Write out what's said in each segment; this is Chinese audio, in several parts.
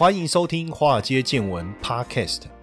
欢迎收听《华尔街见闻》Podcast。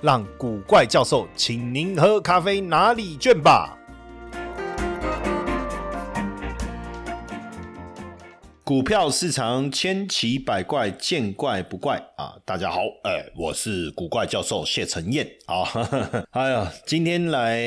让古怪教授请您喝咖啡拿礼券吧。股票市场千奇百怪，见怪不怪啊！大家好，哎，我是古怪教授谢承彦啊。哎呀，今天来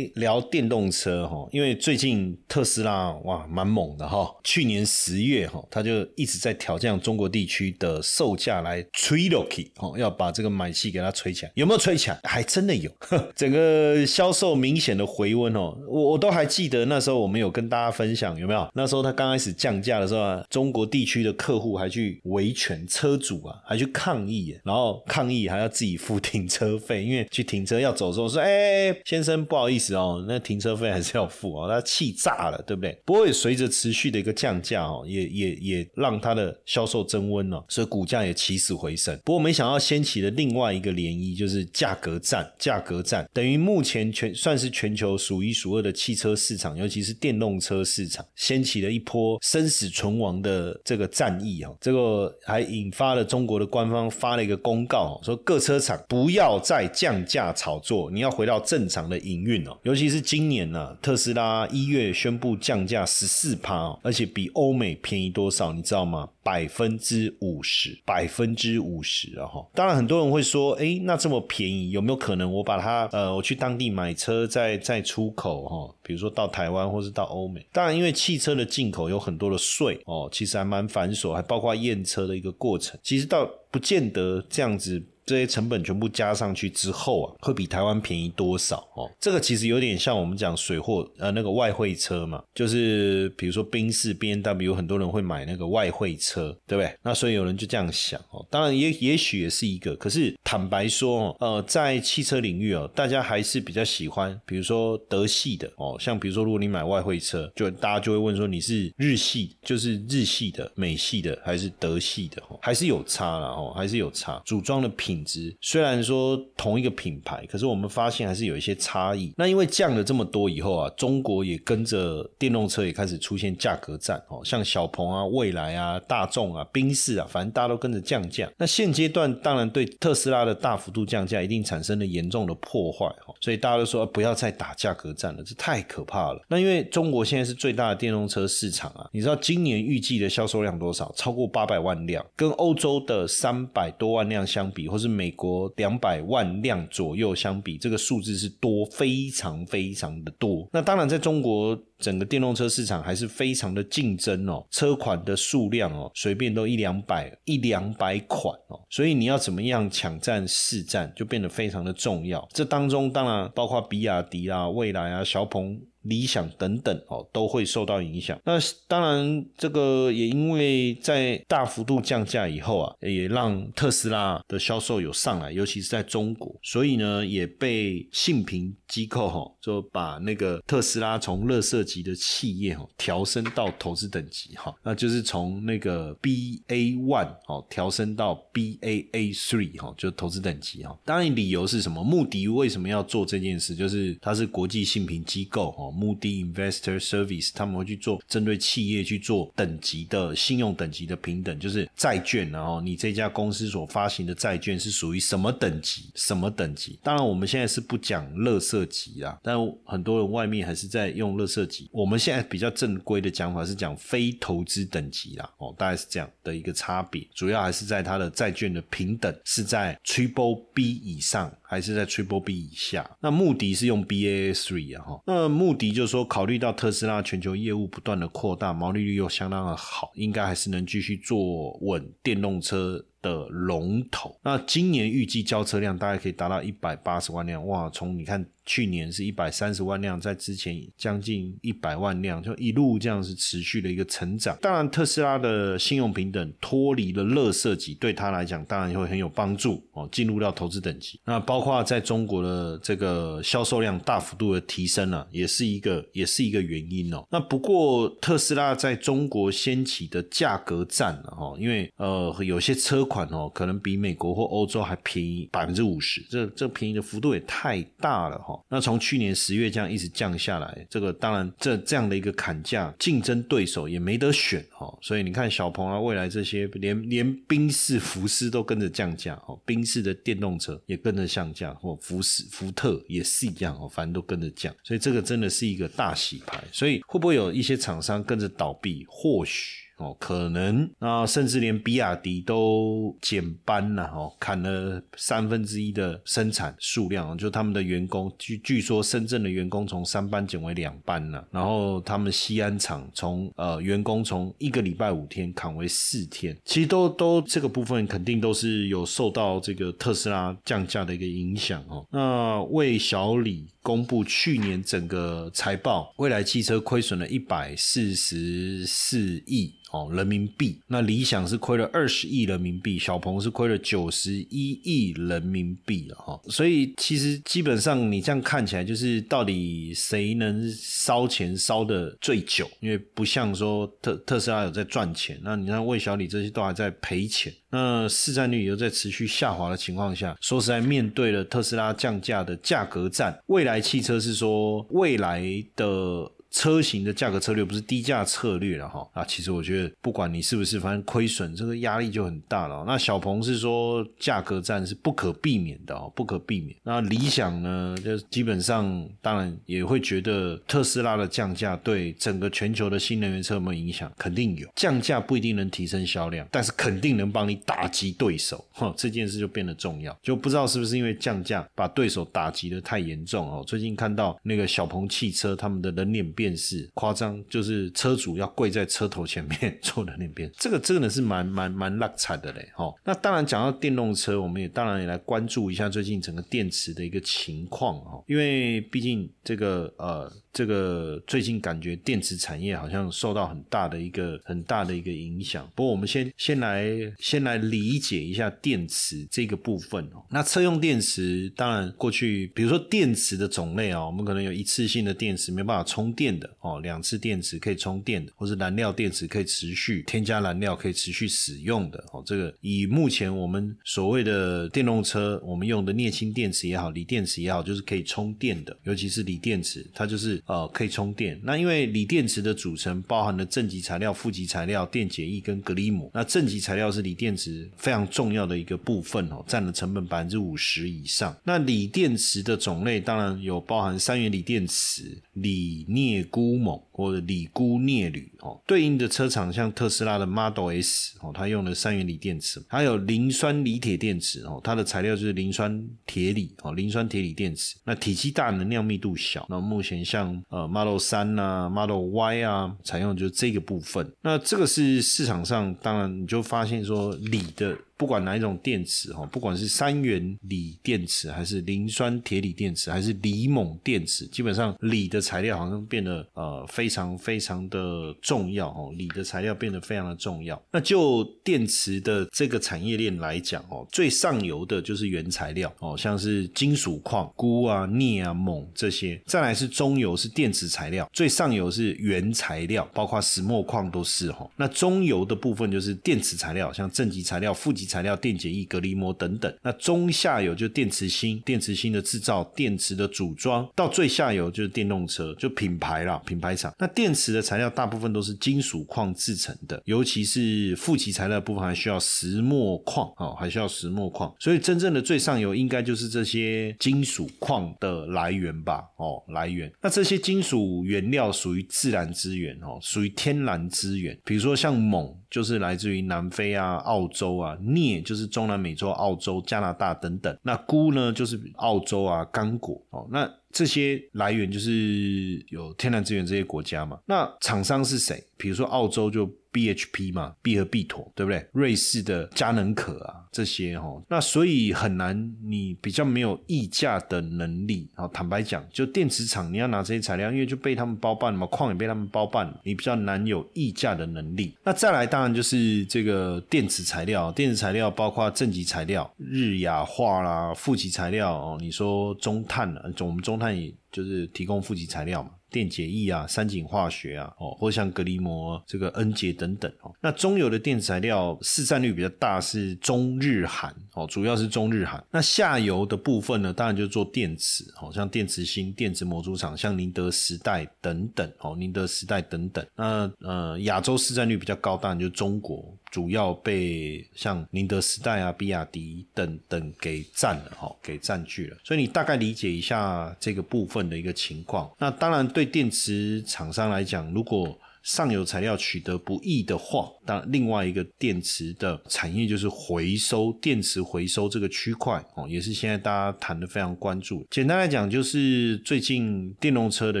聊电动车哈，因为最近特斯拉哇蛮猛的哈。去年十月哈，他就一直在调降中国地区的售价来吹 Loki 哦，要把这个买气给它吹起来。有没有吹起来？还真的有，整个销售明显的回温哦。我我都还记得那时候我们有跟大家分享有没有？那时候他刚开始降价的时候。中国地区的客户还去维权，车主啊还去抗议，然后抗议还要自己付停车费，因为去停车要走的时候说：“哎，先生不好意思哦，那停车费还是要付哦。”他气炸了，对不对？不过也随着持续的一个降价哦，也也也让它的销售增温了，所以股价也起死回生。不过没想到掀起了另外一个涟漪，就是价格战。价格战等于目前全算是全球数一数二的汽车市场，尤其是电动车市场，掀起了一波生死存亡。的这个战役啊，这个还引发了中国的官方发了一个公告，说各车厂不要再降价炒作，你要回到正常的营运哦。尤其是今年呢，特斯拉一月宣布降价十四趴，而且比欧美便宜多少，你知道吗？百分之五十，百分之五十啊！哈，当然很多人会说，哎，那这么便宜，有没有可能我把它呃，我去当地买车再再出口哈？比如说到台湾或是到欧美？当然，因为汽车的进口有很多的税哦，其实还蛮繁琐，还包括验车的一个过程，其实倒不见得这样子。这些成本全部加上去之后啊，会比台湾便宜多少哦？这个其实有点像我们讲水货呃那个外汇车嘛，就是比如说宾士 B N W，很多人会买那个外汇车，对不对？那所以有人就这样想哦。当然也也许也是一个，可是坦白说哦呃，在汽车领域哦，大家还是比较喜欢，比如说德系的哦，像比如说如果你买外汇车，就大家就会问说你是日系，就是日系的、美系的还是德系的？还是有差了哦，还是有差，组装的品。值虽然说同一个品牌，可是我们发现还是有一些差异。那因为降了这么多以后啊，中国也跟着电动车也开始出现价格战哦，像小鹏啊、蔚来啊、大众啊、宾士啊，反正大家都跟着降价。那现阶段当然对特斯拉的大幅度降价一定产生了严重的破坏哦，所以大家都说不要再打价格战了，这太可怕了。那因为中国现在是最大的电动车市场啊，你知道今年预计的销售量多少？超过八百万辆，跟欧洲的三百多万辆相比，或是美国两百万辆左右相比，这个数字是多，非常非常的多。那当然，在中国整个电动车市场还是非常的竞争哦，车款的数量哦，随便都一两百一两百款哦，所以你要怎么样抢占市占，就变得非常的重要。这当中当然包括比亚迪啊、蔚来啊、小鹏。理想等等哦，都会受到影响。那当然，这个也因为在大幅度降价以后啊，也让特斯拉的销售有上来，尤其是在中国，所以呢，也被信评机构哈，就把那个特斯拉从乐色级的企业哈调升到投资等级哈，那就是从那个 B A one 哦调升到 B A A three 哈，就投资等级哈。当然，理由是什么？目的为什么要做这件事？就是它是国际信评机构哦。目的 Investor Service 他们会去做针对企业去做等级的信用等级的平等，就是债券，然后你这家公司所发行的债券是属于什么等级？什么等级？当然我们现在是不讲乐色级啦，但很多人外面还是在用乐色级。我们现在比较正规的讲法是讲非投资等级啦，哦，大概是这样的一个差别，主要还是在它的债券的平等是在 Triple B 以上。还是在 Triple B 以下，那目的是用 BAA three 啊哈，那目的就是说，考虑到特斯拉全球业务不断的扩大，毛利率又相当的好，应该还是能继续做稳电动车的龙头。那今年预计交车量大概可以达到一百八十万辆，哇！从你看。去年是一百三十万辆，在之前将近一百万辆，就一路这样是持续的一个成长。当然，特斯拉的信用平等脱离了乐色级，对他来讲当然也会很有帮助哦，进入到投资等级。那包括在中国的这个销售量大幅度的提升了，也是一个也是一个原因哦。那不过特斯拉在中国掀起的价格战了哈，因为呃有些车款哦，可能比美国或欧洲还便宜百分之五十，这这便宜的幅度也太大了哈。那从去年十月这样一直降下来，这个当然这这样的一个砍价，竞争对手也没得选哈，所以你看小鹏啊，未来这些连连宾士、福斯都跟着降价哦，宾士的电动车也跟着降价，或福斯、福特也是一样哦，反正都跟着降，所以这个真的是一个大洗牌，所以会不会有一些厂商跟着倒闭？或许。哦，可能啊，甚至连比亚迪都减班了，哦，砍了三分之一的生产数量，就他们的员工，据据说深圳的员工从三班减为两班了，然后他们西安厂从呃员工从一个礼拜五天砍为四天，其实都都这个部分肯定都是有受到这个特斯拉降价的一个影响哦。那魏小李公布去年整个财报，未来汽车亏损了一百四十四亿。哦，人民币那理想是亏了二十亿人民币，小鹏是亏了九十一亿人民币了哈。所以其实基本上你这样看起来，就是到底谁能烧钱烧的最久？因为不像说特特斯拉有在赚钱，那你看魏小李这些都还在赔钱，那市占率又在持续下滑的情况下，说实在，面对了特斯拉降价的价格战，未来汽车是说未来的。车型的价格策略不是低价策略了哈啊，其实我觉得不管你是不是，反正亏损这个压力就很大了。那小鹏是说价格战是不可避免的哦，不可避免。那理想呢，就基本上当然也会觉得特斯拉的降价对整个全球的新能源车有没有影响？肯定有。降价不一定能提升销量，但是肯定能帮你打击对手。哈，这件事就变得重要。就不知道是不是因为降价把对手打击的太严重哦。最近看到那个小鹏汽车他们的人脸。电视夸张，就是车主要跪在车头前面 坐在那边，这个真的是蛮蛮蛮烂惨的嘞，哦。那当然讲到电动车，我们也当然也来关注一下最近整个电池的一个情况哦，因为毕竟这个呃。这个最近感觉电池产业好像受到很大的一个很大的一个影响。不过我们先先来先来理解一下电池这个部分哦。那车用电池当然过去，比如说电池的种类啊，我们可能有一次性的电池没办法充电的哦，两次电池可以充电的，或是燃料电池可以持续添加燃料可以持续使用的哦。这个以目前我们所谓的电动车，我们用的镍氢电池也好，锂电池也好，就是可以充电的，尤其是锂电池，它就是。呃，可以充电。那因为锂电池的组成包含了正极材料、负极材料、电解液跟隔离膜。那正极材料是锂电池非常重要的一个部分哦，占了成本百分之五十以上。那锂电池的种类当然有包含三元锂电池、锂镍钴锰或者锂钴镍铝哦。对应的车厂像特斯拉的 Model S 哦，它用的三元锂电池，还有磷酸锂铁电池哦，它的材料就是磷酸铁锂哦，磷酸铁锂电池。那体积大，能量密度小。那目前像呃，Model 三啊，Model Y 啊，采用就是这个部分。那这个是市场上，当然你就发现说锂的。不管哪一种电池哈，不管是三元锂电池，还是磷酸铁锂电池，还是锂锰电池，基本上锂的材料好像变得呃非常非常的重要哦，锂的材料变得非常的重要。那就电池的这个产业链来讲哦，最上游的就是原材料哦，像是金属矿钴啊、镍啊、锰这些，再来是中游是电池材料，最上游是原材料，包括石墨矿都是哈。那中游的部分就是电池材料，像正极材料、负极。材料、电解液、隔离膜等等。那中下游就电池芯，电池芯的制造、电池的组装，到最下游就是电动车，就品牌啦，品牌厂。那电池的材料大部分都是金属矿制成的，尤其是负极材料部分还需要石墨矿哦，还需要石墨矿。所以真正的最上游应该就是这些金属矿的来源吧？哦，来源。那这些金属原料属于自然资源哦，属于天然资源。比如说像锰，就是来自于南非啊、澳洲啊。镍镍就是中南美洲、澳洲、加拿大等等，那钴呢就是澳洲啊、刚果哦，那这些来源就是有天然资源这些国家嘛。那厂商是谁？比如说澳洲就 BHP 嘛，必和必妥，对不对？瑞士的佳能可啊，这些哈，那所以很难，你比较没有议价的能力。好，坦白讲，就电池厂你要拿这些材料，因为就被他们包办了嘛，矿也被他们包办了，你比较难有议价的能力。那再来，当然就是这个电池材料，电池材料包括正极材料、日亚化啦、负极材料哦。你说中碳呢？我们中碳也就是提供负极材料嘛。电解液啊，三井化学啊，哦，或像格力膜这个恩捷等等哦。那中游的电子材料市占率比较大是中日韩哦，主要是中日韩。那下游的部分呢，当然就做电池哦，像电池芯、电池模组厂，像宁德时代等等哦，宁德时代等等。那呃，亚洲市占率比较高，当然就中国。主要被像宁德时代啊、比亚迪等等给占了哈，给占据了。所以你大概理解一下这个部分的一个情况。那当然对电池厂商来讲，如果上游材料取得不易的话，那另外一个电池的产业就是回收电池回收这个区块哦，也是现在大家谈的非常关注。简单来讲，就是最近电动车的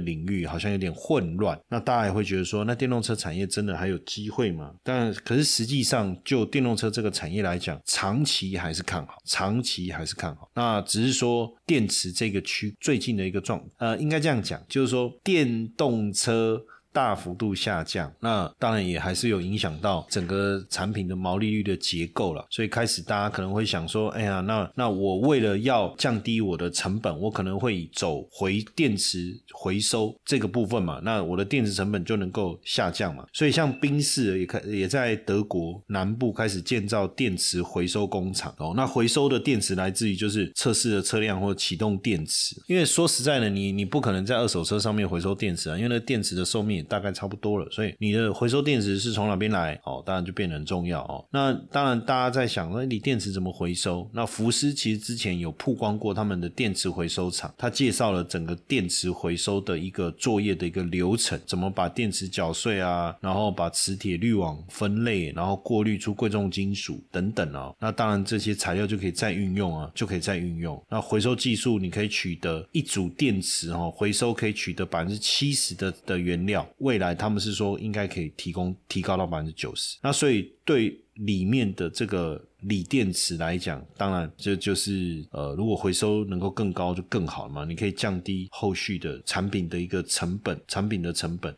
领域好像有点混乱，那大家也会觉得说，那电动车产业真的还有机会吗？但可是实际上，就电动车这个产业来讲，长期还是看好，长期还是看好。那只是说电池这个区最近的一个状，呃，应该这样讲，就是说电动车。大幅度下降，那当然也还是有影响到整个产品的毛利率的结构了。所以开始大家可能会想说，哎呀，那那我为了要降低我的成本，我可能会走回电池回收这个部分嘛，那我的电池成本就能够下降嘛。所以像宾士也开也在德国南部开始建造电池回收工厂哦。那回收的电池来自于就是测试的车辆或启动电池，因为说实在的，你你不可能在二手车上面回收电池啊，因为那电池的寿命。大概差不多了，所以你的回收电池是从哪边来？哦，当然就变得很重要哦。那当然，大家在想，那你电池怎么回收？那福斯其实之前有曝光过他们的电池回收厂，他介绍了整个电池回收的一个作业的一个流程，怎么把电池搅碎啊，然后把磁铁滤网分类，然后过滤出贵重金属等等哦。那当然这些材料就可以再运用啊，就可以再运用。那回收技术，你可以取得一组电池哦，回收可以取得百分之七十的的原料。未来他们是说应该可以提供提高到百分之九十，那所以对里面的这个锂电池来讲，当然这就是呃，如果回收能够更高就更好了嘛，你可以降低后续的产品的一个成本，产品的成本。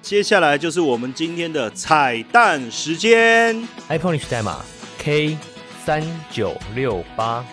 接下来就是我们今天的彩蛋时间，iPhone 历史代码 K 三九六八。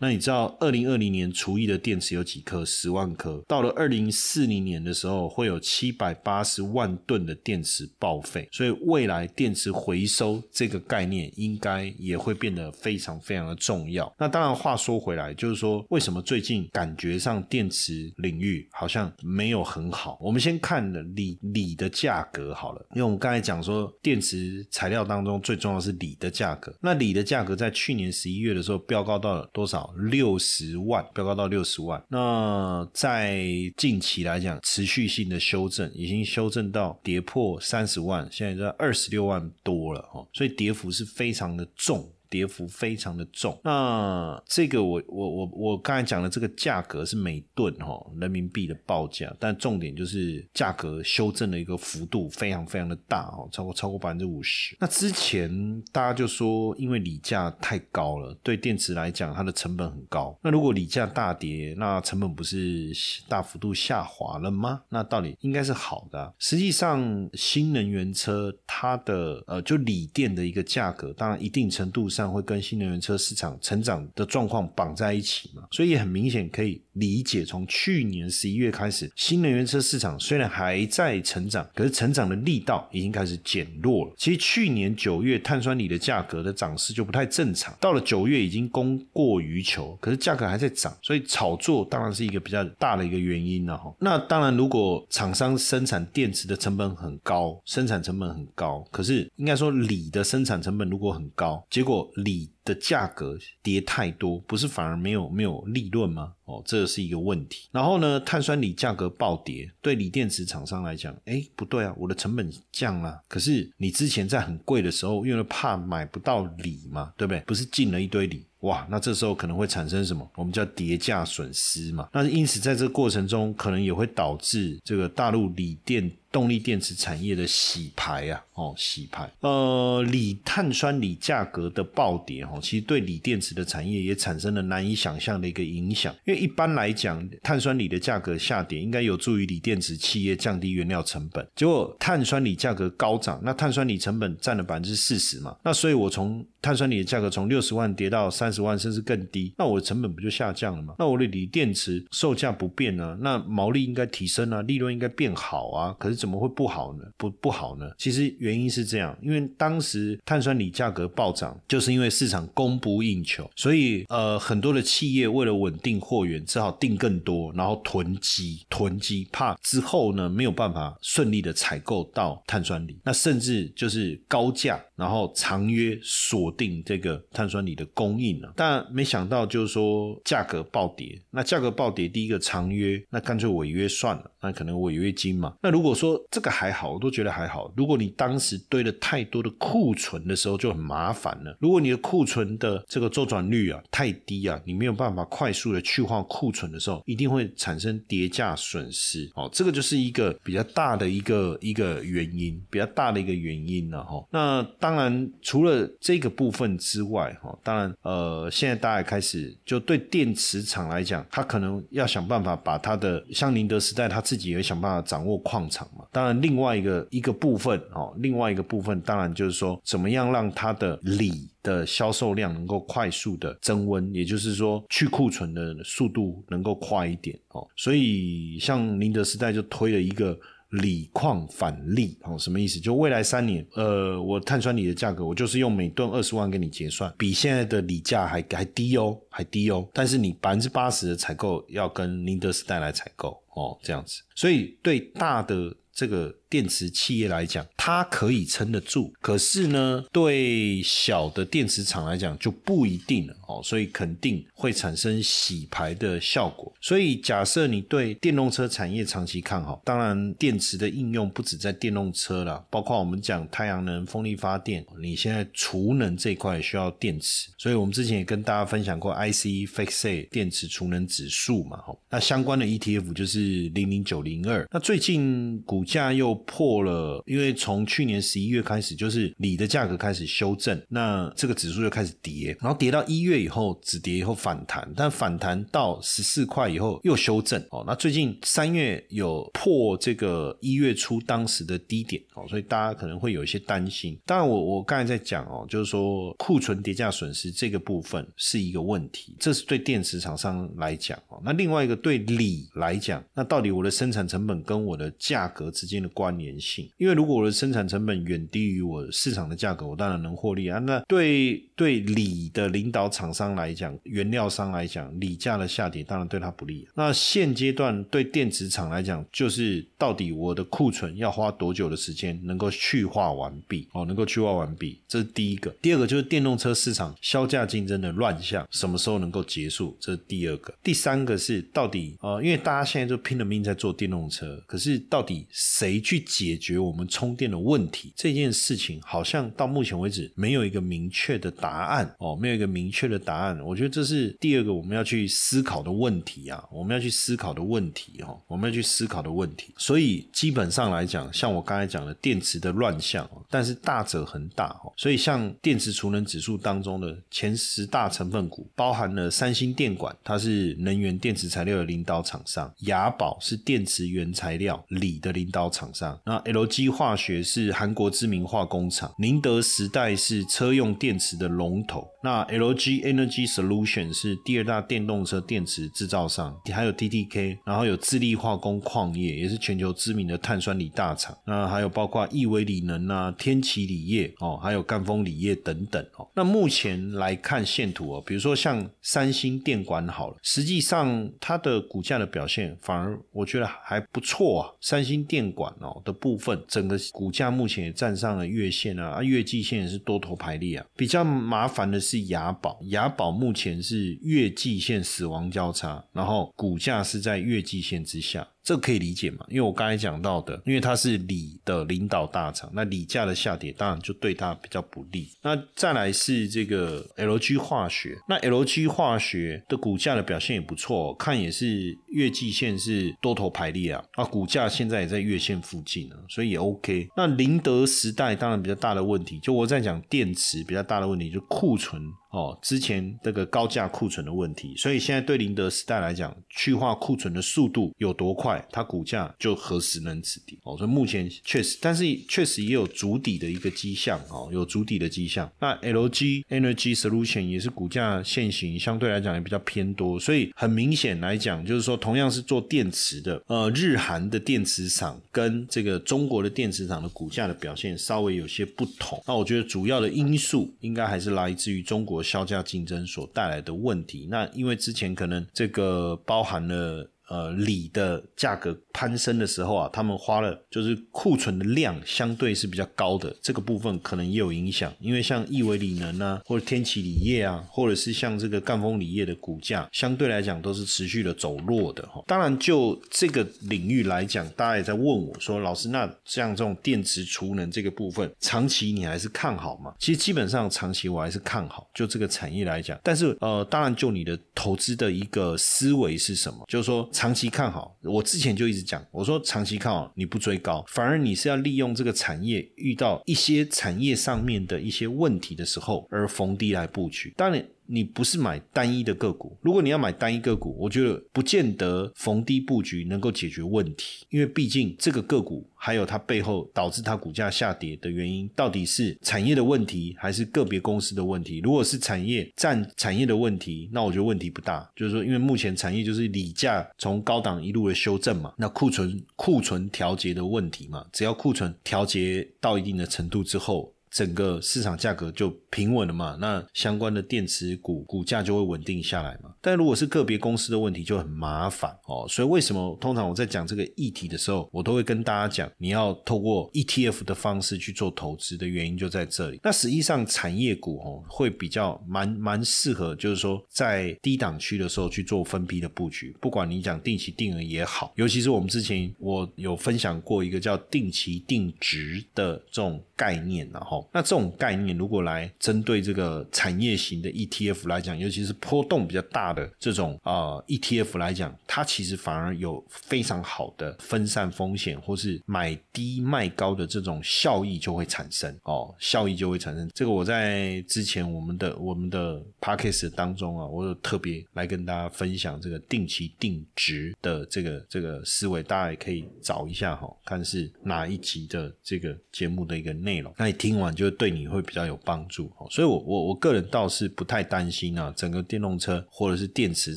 那你知道二零二零年除役的电池有几颗？十万颗。到了二零四零年的时候，会有七百八十万吨的电池报废。所以未来电池回收这个概念应该也会变得非常非常的重要。那当然，话说回来，就是说为什么最近感觉上电池领域好像没有很好？我们先看锂锂的价格好了，因为我们刚才讲说电池材料当中最重要是锂的价格。那锂的价格在去年十一月的时候飙高到了多少？六十万，飙高到六十万。那在近期来讲，持续性的修正，已经修正到跌破三十万，现在在二十六万多了哦，所以跌幅是非常的重。跌幅非常的重，那这个我我我我刚才讲的这个价格是每吨哈人民币的报价，但重点就是价格修正的一个幅度非常非常的大哦，超过超过百分之五十。那之前大家就说，因为锂价太高了，对电池来讲它的成本很高。那如果锂价大跌，那成本不是大幅度下滑了吗？那到底应该是好的。实际上，新能源车它的呃就锂电的一个价格，当然一定程度上。上会跟新能源车市场成长的状况绑在一起嘛？所以也很明显可以理解，从去年十一月开始，新能源车市场虽然还在成长，可是成长的力道已经开始减弱了。其实去年九月碳酸锂的价格的涨势就不太正常，到了九月已经供过于求，可是价格还在涨，所以炒作当然是一个比较大的一个原因了哈。那当然，如果厂商生产电池的成本很高，生产成本很高，可是应该说锂的生产成本如果很高，结果李的价格跌太多，不是反而没有没有利润吗？哦，这是一个问题。然后呢，碳酸锂价格暴跌，对锂电池厂商来讲，哎，不对啊，我的成本降了，可是你之前在很贵的时候，因为怕买不到锂嘛，对不对？不是进了一堆锂。哇，那这时候可能会产生什么？我们叫叠价损失嘛。那因此在这个过程中，可能也会导致这个大陆锂电动力电池产业的洗牌啊，哦，洗牌。呃，锂碳酸锂价格的暴跌，哦，其实对锂电池的产业也产生了难以想象的一个影响。因为一般来讲，碳酸锂的价格下跌，应该有助于锂电池企业降低原料成本。结果碳酸锂价格高涨，那碳酸锂成本占了百分之四十嘛。那所以我从碳酸锂的价格从六十万跌到三十万，甚至更低，那我的成本不就下降了吗？那我的锂电池售价不变呢？那毛利应该提升啊，利润应该变好啊。可是怎么会不好呢？不不好呢？其实原因是这样，因为当时碳酸锂价格暴涨，就是因为市场供不应求，所以呃很多的企业为了稳定货源，只好订更多，然后囤积囤积，怕之后呢没有办法顺利的采购到碳酸锂，那甚至就是高价，然后长约锁。定这个碳酸锂的供应了，但没想到就是说价格暴跌。那价格暴跌，第一个长约，那干脆违约算了，那可能违约金嘛。那如果说这个还好，我都觉得还好。如果你当时堆了太多的库存的时候，就很麻烦了。如果你的库存的这个周转率啊太低啊，你没有办法快速的去化库存的时候，一定会产生叠价损失。哦，这个就是一个比较大的一个一个原因，比较大的一个原因了哈。那当然除了这个。部分之外，哈，当然，呃，现在大家开始就对电池厂来讲，他可能要想办法把他的像宁德时代，他自己也想办法掌握矿场嘛。当然，另外一个一个部分，哦，另外一个部分，当然就是说，怎么样让它的锂的销售量能够快速的增温，也就是说，去库存的速度能够快一点，哦。所以，像宁德时代就推了一个。锂矿返利哦，什么意思？就未来三年，呃，我碳酸锂的价格，我就是用每吨二十万给你结算，比现在的锂价还还低哦，还低哦。但是你百分之八十的采购要跟宁德时代来采购哦，这样子。所以对大的这个。电池企业来讲，它可以撑得住，可是呢，对小的电池厂来讲就不一定了哦，所以肯定会产生洗牌的效果。所以假设你对电动车产业长期看好，当然电池的应用不止在电动车了，包括我们讲太阳能、风力发电，你现在储能这一块需要电池。所以我们之前也跟大家分享过 IC f i x a 电池储能指数嘛，哈，那相关的 ETF 就是零零九零二，那最近股价又。破了，因为从去年十一月开始，就是锂的价格开始修正，那这个指数就开始跌，然后跌到一月以后止跌以后反弹，但反弹到十四块以后又修正哦。那最近三月有破这个一月初当时的低点哦，所以大家可能会有一些担心。当然，我我刚才在讲哦，就是说库存跌价损失这个部分是一个问题，这是对电池厂商来讲哦。那另外一个对锂来讲，那到底我的生产成本跟我的价格之间的关？关联性，因为如果我的生产成本远低于我市场的价格，我当然能获利啊。那对对锂的领导厂商来讲，原料商来讲，锂价的下跌当然对他不利。那现阶段对电池厂来讲，就是到底我的库存要花多久的时间能够去化完毕？哦，能够去化完毕，这是第一个。第二个就是电动车市场销价竞争的乱象什么时候能够结束？这是第二个。第三个是到底啊，因为大家现在就拼了命在做电动车，可是到底谁去？解决我们充电的问题这件事情，好像到目前为止没有一个明确的答案哦，没有一个明确的答案。我觉得这是第二个我们要去思考的问题啊，我们要去思考的问题哦，我们要去思考的问题。所以基本上来讲，像我刚才讲的电池的乱象，但是大者恒大哦。所以像电池储能指数当中的前十大成分股，包含了三星电管，它是能源电池材料的领导厂商；雅宝是电池原材料锂的领导厂商。那 LG 化学是韩国知名化工厂，宁德时代是车用电池的龙头。那 LG Energy Solution 是第二大电动车电池制造商，还有 TTK，然后有智利化工矿业，也是全球知名的碳酸锂大厂。那还有包括亿维锂能啊、天齐锂业哦，还有赣锋锂业等等哦。那目前来看线图哦，比如说像三星电管好了，实际上它的股价的表现反而我觉得还不错啊。三星电管哦的部分，整个股价目前也站上了月线啊，啊月季线也是多头排列啊。比较麻烦的是。是雅宝，雅宝目前是月季线死亡交叉，然后股价是在月季线之下。这可以理解嘛？因为我刚才讲到的，因为它是锂的领导大厂，那锂价的下跌当然就对它比较不利。那再来是这个 LG 化学，那 LG 化学的股价的表现也不错，看也是月季线是多头排列啊，啊，股价现在也在月线附近呢，所以也 OK。那宁德时代当然比较大的问题，就我在讲电池比较大的问题，就库存。哦，之前这个高价库存的问题，所以现在对宁德时代来讲，去化库存的速度有多快，它股价就何时能止跌？哦，所以目前确实，但是确实也有足底的一个迹象，哦，有足底的迹象。那 LG Energy Solution 也是股价现行相对来讲也比较偏多，所以很明显来讲，就是说同样是做电池的，呃，日韩的电池厂跟这个中国的电池厂的股价的表现稍微有些不同。那我觉得主要的因素应该还是来自于中国。销价竞争所带来的问题，那因为之前可能这个包含了。呃，锂的价格攀升的时候啊，他们花了就是库存的量相对是比较高的，这个部分可能也有影响。因为像亿维锂能啊，或者天齐锂业啊，或者是像这个赣锋锂业的股价，相对来讲都是持续的走弱的哈。当然，就这个领域来讲，大家也在问我说，老师，那像这种电池储能这个部分，长期你还是看好吗？其实基本上长期我还是看好，就这个产业来讲。但是呃，当然就你的投资的一个思维是什么？就是说。长期看好，我之前就一直讲，我说长期看好，你不追高，反而你是要利用这个产业遇到一些产业上面的一些问题的时候，而逢低来布局。当然。你不是买单一的个股，如果你要买单一个股，我觉得不见得逢低布局能够解决问题，因为毕竟这个个股还有它背后导致它股价下跌的原因，到底是产业的问题还是个别公司的问题？如果是产业占产业的问题，那我觉得问题不大，就是说，因为目前产业就是锂价从高档一路的修正嘛，那库存库存调节的问题嘛，只要库存调节到一定的程度之后。整个市场价格就平稳了嘛，那相关的电池股股价就会稳定下来嘛。但如果是个别公司的问题，就很麻烦哦。所以为什么通常我在讲这个议题的时候，我都会跟大家讲，你要透过 ETF 的方式去做投资的原因就在这里。那实际上产业股哦会比较蛮蛮适合，就是说在低档区的时候去做分批的布局。不管你讲定期定额也好，尤其是我们之前我有分享过一个叫定期定值的这种概念，然后。那这种概念，如果来针对这个产业型的 ETF 来讲，尤其是波动比较大的这种啊 ETF 来讲，它其实反而有非常好的分散风险，或是买低卖高的这种效益就会产生哦，效益就会产生。这个我在之前我们的我们的 p a c k a g e 当中啊，我有特别来跟大家分享这个定期定值的这个这个思维，大家也可以找一下哈，看是哪一集的这个节目的一个内容。那你听完。就对你会比较有帮助，所以，我我我个人倒是不太担心啊，整个电动车或者是电池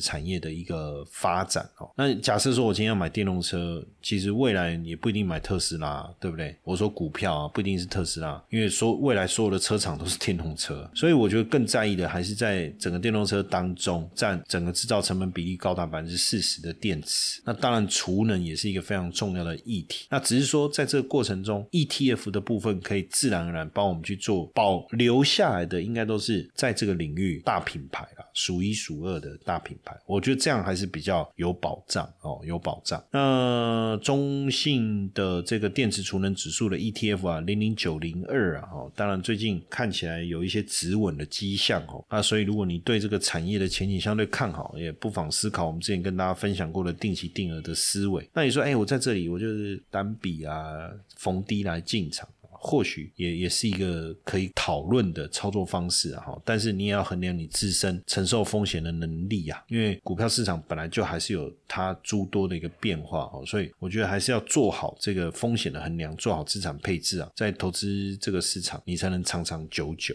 产业的一个发展哦。那假设说我今天要买电动车，其实未来也不一定买特斯拉，对不对？我说股票啊，不一定是特斯拉，因为说未来所有的车厂都是电动车，所以我觉得更在意的还是在整个电动车当中占整个制造成本比例高达百分之四十的电池。那当然，储能也是一个非常重要的议题。那只是说在这个过程中，ETF 的部分可以自然而然帮。我们去做保留下来的，应该都是在这个领域大品牌了，数一数二的大品牌。我觉得这样还是比较有保障哦，有保障。那中信的这个电池储能指数的 ETF 啊，零零九零二啊，哦，当然最近看起来有一些止稳的迹象哦。那所以如果你对这个产业的前景相对看好，也不妨思考我们之前跟大家分享过的定期定额的思维。那你说，哎，我在这里，我就是单笔啊，逢低来进场。或许也也是一个可以讨论的操作方式啊，但是你也要衡量你自身承受风险的能力啊，因为股票市场本来就还是有它诸多的一个变化哦，所以我觉得还是要做好这个风险的衡量，做好资产配置啊，在投资这个市场，你才能长长久久。